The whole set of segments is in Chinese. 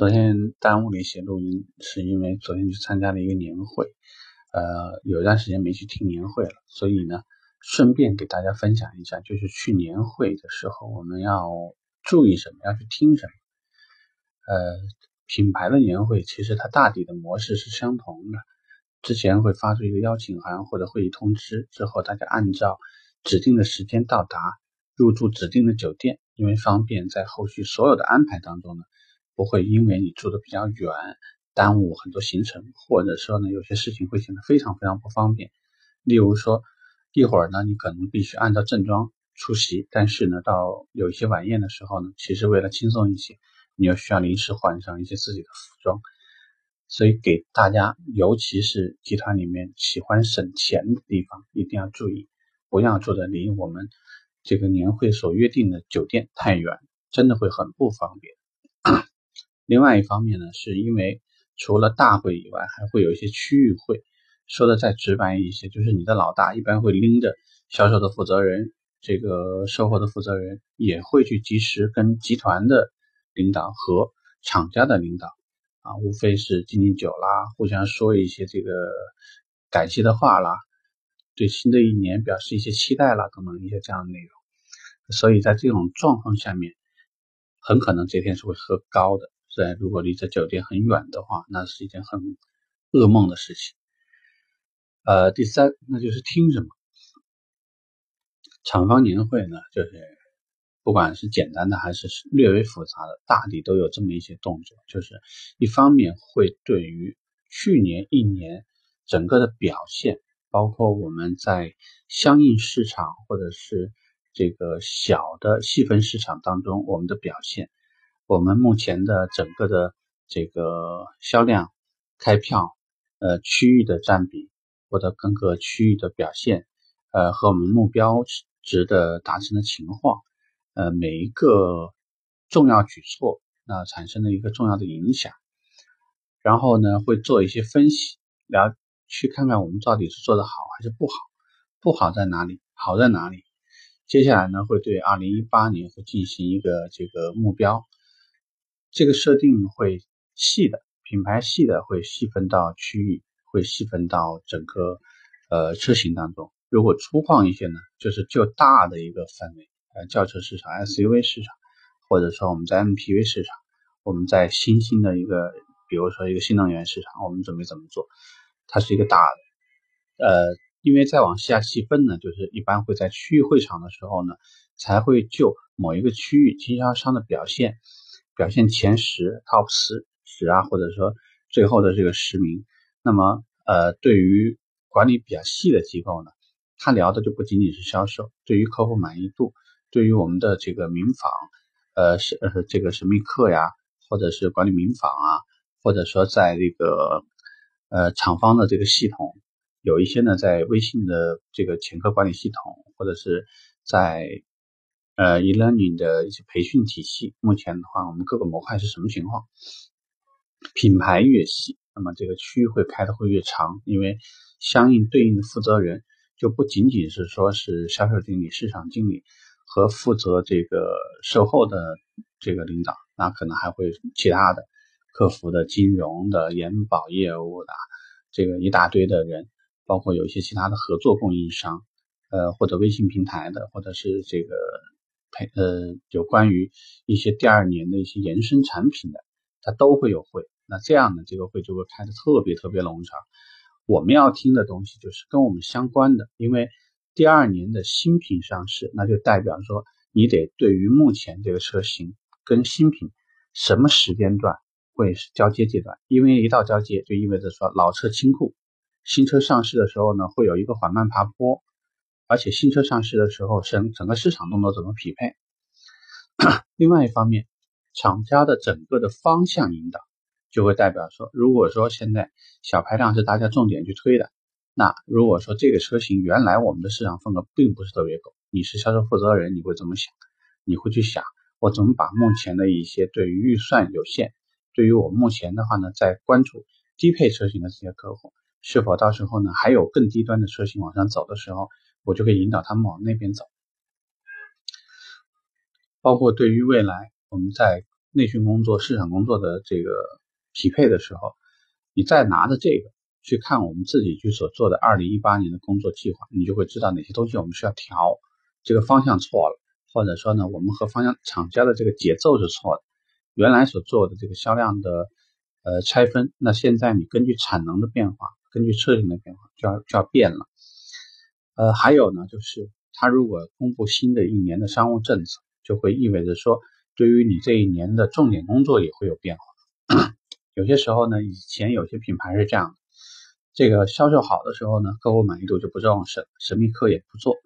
昨天耽误了一些录音，是因为昨天去参加了一个年会，呃，有一段时间没去听年会了，所以呢，顺便给大家分享一下，就是去年会的时候我们要注意什么，要去听什么。呃，品牌的年会其实它大体的模式是相同的，之前会发出一个邀请函或者会议通知，之后大家按照指定的时间到达，入住指定的酒店，因为方便在后续所有的安排当中呢。不会因为你住的比较远，耽误很多行程，或者说呢，有些事情会显得非常非常不方便。例如说，一会儿呢，你可能必须按照正装出席，但是呢，到有一些晚宴的时候呢，其实为了轻松一些，你又需要临时换上一些自己的服装。所以给大家，尤其是集团里面喜欢省钱的地方，一定要注意，不要住的离我们这个年会所约定的酒店太远，真的会很不方便。另外一方面呢，是因为除了大会以外，还会有一些区域会。说的再直白一些，就是你的老大一般会拎着销售的负责人，这个售后的负责人也会去及时跟集团的领导和厂家的领导啊，无非是敬敬酒啦，互相说一些这个感谢的话啦，对新的一年表示一些期待啦，等等一些这样的内容。所以在这种状况下面，很可能这天是会喝高的。在如果离这酒店很远的话，那是一件很噩梦的事情。呃，第三，那就是听什么。厂方年会呢，就是不管是简单的还是略微复杂的，大抵都有这么一些动作。就是一方面会对于去年一年整个的表现，包括我们在相应市场或者是这个小的细分市场当中我们的表现。我们目前的整个的这个销量、开票、呃区域的占比或者各个区域的表现，呃和我们目标值的达成的情况，呃每一个重要举措，那产生了一个重要的影响，然后呢会做一些分析，了去看看我们到底是做的好还是不好，不好在哪里，好在哪里。接下来呢会对二零一八年会进行一个这个目标。这个设定会细的，品牌细的会细分到区域，会细分到整个呃车型当中。如果粗犷一些呢，就是就大的一个范围，呃，轿车市场、SUV 市场，或者说我们在 MPV 市场，我们在新兴的一个，比如说一个新能源市场，我们准备怎么做？它是一个大的，呃，因为再往下细分呢，就是一般会在区域会场的时候呢，才会就某一个区域经销商的表现。表现前十 top 十十啊，或者说最后的这个十名，那么呃，对于管理比较细的机构呢，他聊的就不仅仅是销售，对于客户满意度，对于我们的这个民访，呃是呃这个神秘客呀，或者是管理民访啊，或者说在这个呃厂方的这个系统，有一些呢在微信的这个潜客管理系统，或者是在。呃，e-learning 的一些培训体系，目前的话，我们各个模块是什么情况？品牌越细，那么这个区域会开的会越长，因为相应对应的负责人就不仅仅是说是销售经理、市场经理和负责这个售后的这个领导，那可能还会其他的客服的、金融的、延保业务的这个一大堆的人，包括有一些其他的合作供应商，呃，或者微信平台的，或者是这个。配呃，有关于一些第二年的一些延伸产品的，它都会有会。那这样呢，这个会就会开的特别特别冗长。我们要听的东西就是跟我们相关的，因为第二年的新品上市，那就代表说你得对于目前这个车型跟新品什么时间段会是交接阶段，因为一到交接就意味着说老车清库，新车上市的时候呢会有一个缓慢爬坡。而且新车上市的时候，整整个市场动作怎么匹配？另外一方面，厂家的整个的方向引导，就会代表说，如果说现在小排量是大家重点去推的，那如果说这个车型原来我们的市场份额并不是特别够，你是销售负责人，你会怎么想？你会去想，我怎么把目前的一些对于预算有限，对于我目前的话呢，在关注低配车型的这些客户，是否到时候呢还有更低端的车型往上走的时候？我就可以引导他们往那边走，包括对于未来我们在内训工作、市场工作的这个匹配的时候，你再拿着这个去看我们自己去所做的二零一八年的工作计划，你就会知道哪些东西我们需要调，这个方向错了，或者说呢，我们和方向厂家的这个节奏是错的。原来所做的这个销量的呃拆分，那现在你根据产能的变化，根据车型的变化，就要就要变了。呃，还有呢，就是他如果公布新的一年的商务政策，就会意味着说，对于你这一年的重点工作也会有变化。有些时候呢，以前有些品牌是这样的，这个销售好的时候呢，客户满意度就不重视，神秘客也不做。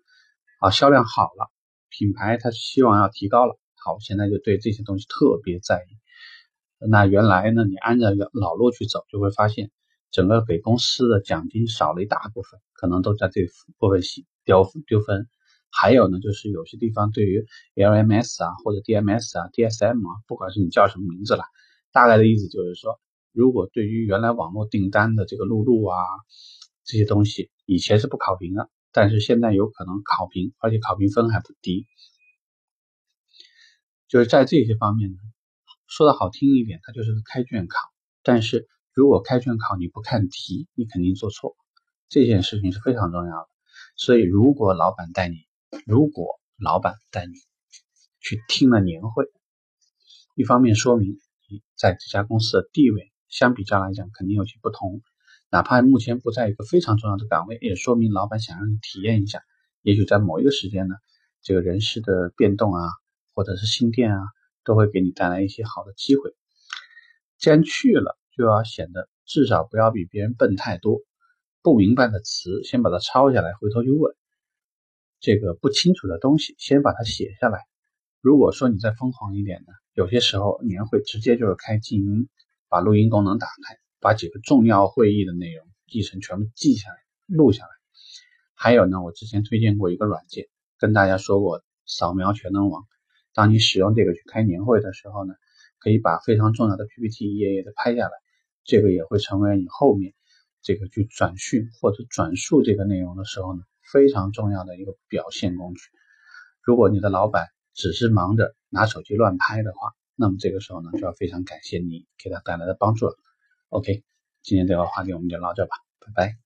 啊，销量好了，品牌他希望要提高了，好，现在就对这些东西特别在意。那原来呢，你按照老路去走，就会发现整个给公司的奖金少了一大部分，可能都在这部分丢丢分。还有呢，就是有些地方对于 LMS 啊或者 DMS 啊 DSM 啊，不管是你叫什么名字了，大概的意思就是说，如果对于原来网络订单的这个录入啊这些东西，以前是不考评的，但是现在有可能考评，而且考评分还不低。就是在这些方面呢。说的好听一点，它就是个开卷考。但是如果开卷考你不看题，你肯定做错。这件事情是非常重要的。所以如果老板带你，如果老板带你去听了年会，一方面说明你在这家公司的地位相比较来讲肯定有些不同。哪怕目前不在一个非常重要的岗位，也说明老板想让你体验一下。也许在某一个时间呢，这个人事的变动啊，或者是新店啊。都会给你带来一些好的机会。既然去了，就要显得至少不要比别人笨太多。不明白的词，先把它抄下来，回头就问。这个不清楚的东西，先把它写下来。如果说你再疯狂一点呢，有些时候年会直接就是开静音，把录音功能打开，把几个重要会议的内容议程全部记下来、录下来。还有呢，我之前推荐过一个软件，跟大家说过，扫描全能王。当你使用这个去开年会的时候呢，可以把非常重要的 PPT 一页页的拍下来，这个也会成为你后面这个去转述或者转述这个内容的时候呢，非常重要的一个表现工具。如果你的老板只是忙着拿手机乱拍的话，那么这个时候呢，就要非常感谢你给他带来的帮助了。OK，今天这个话题我们就聊这吧，拜拜。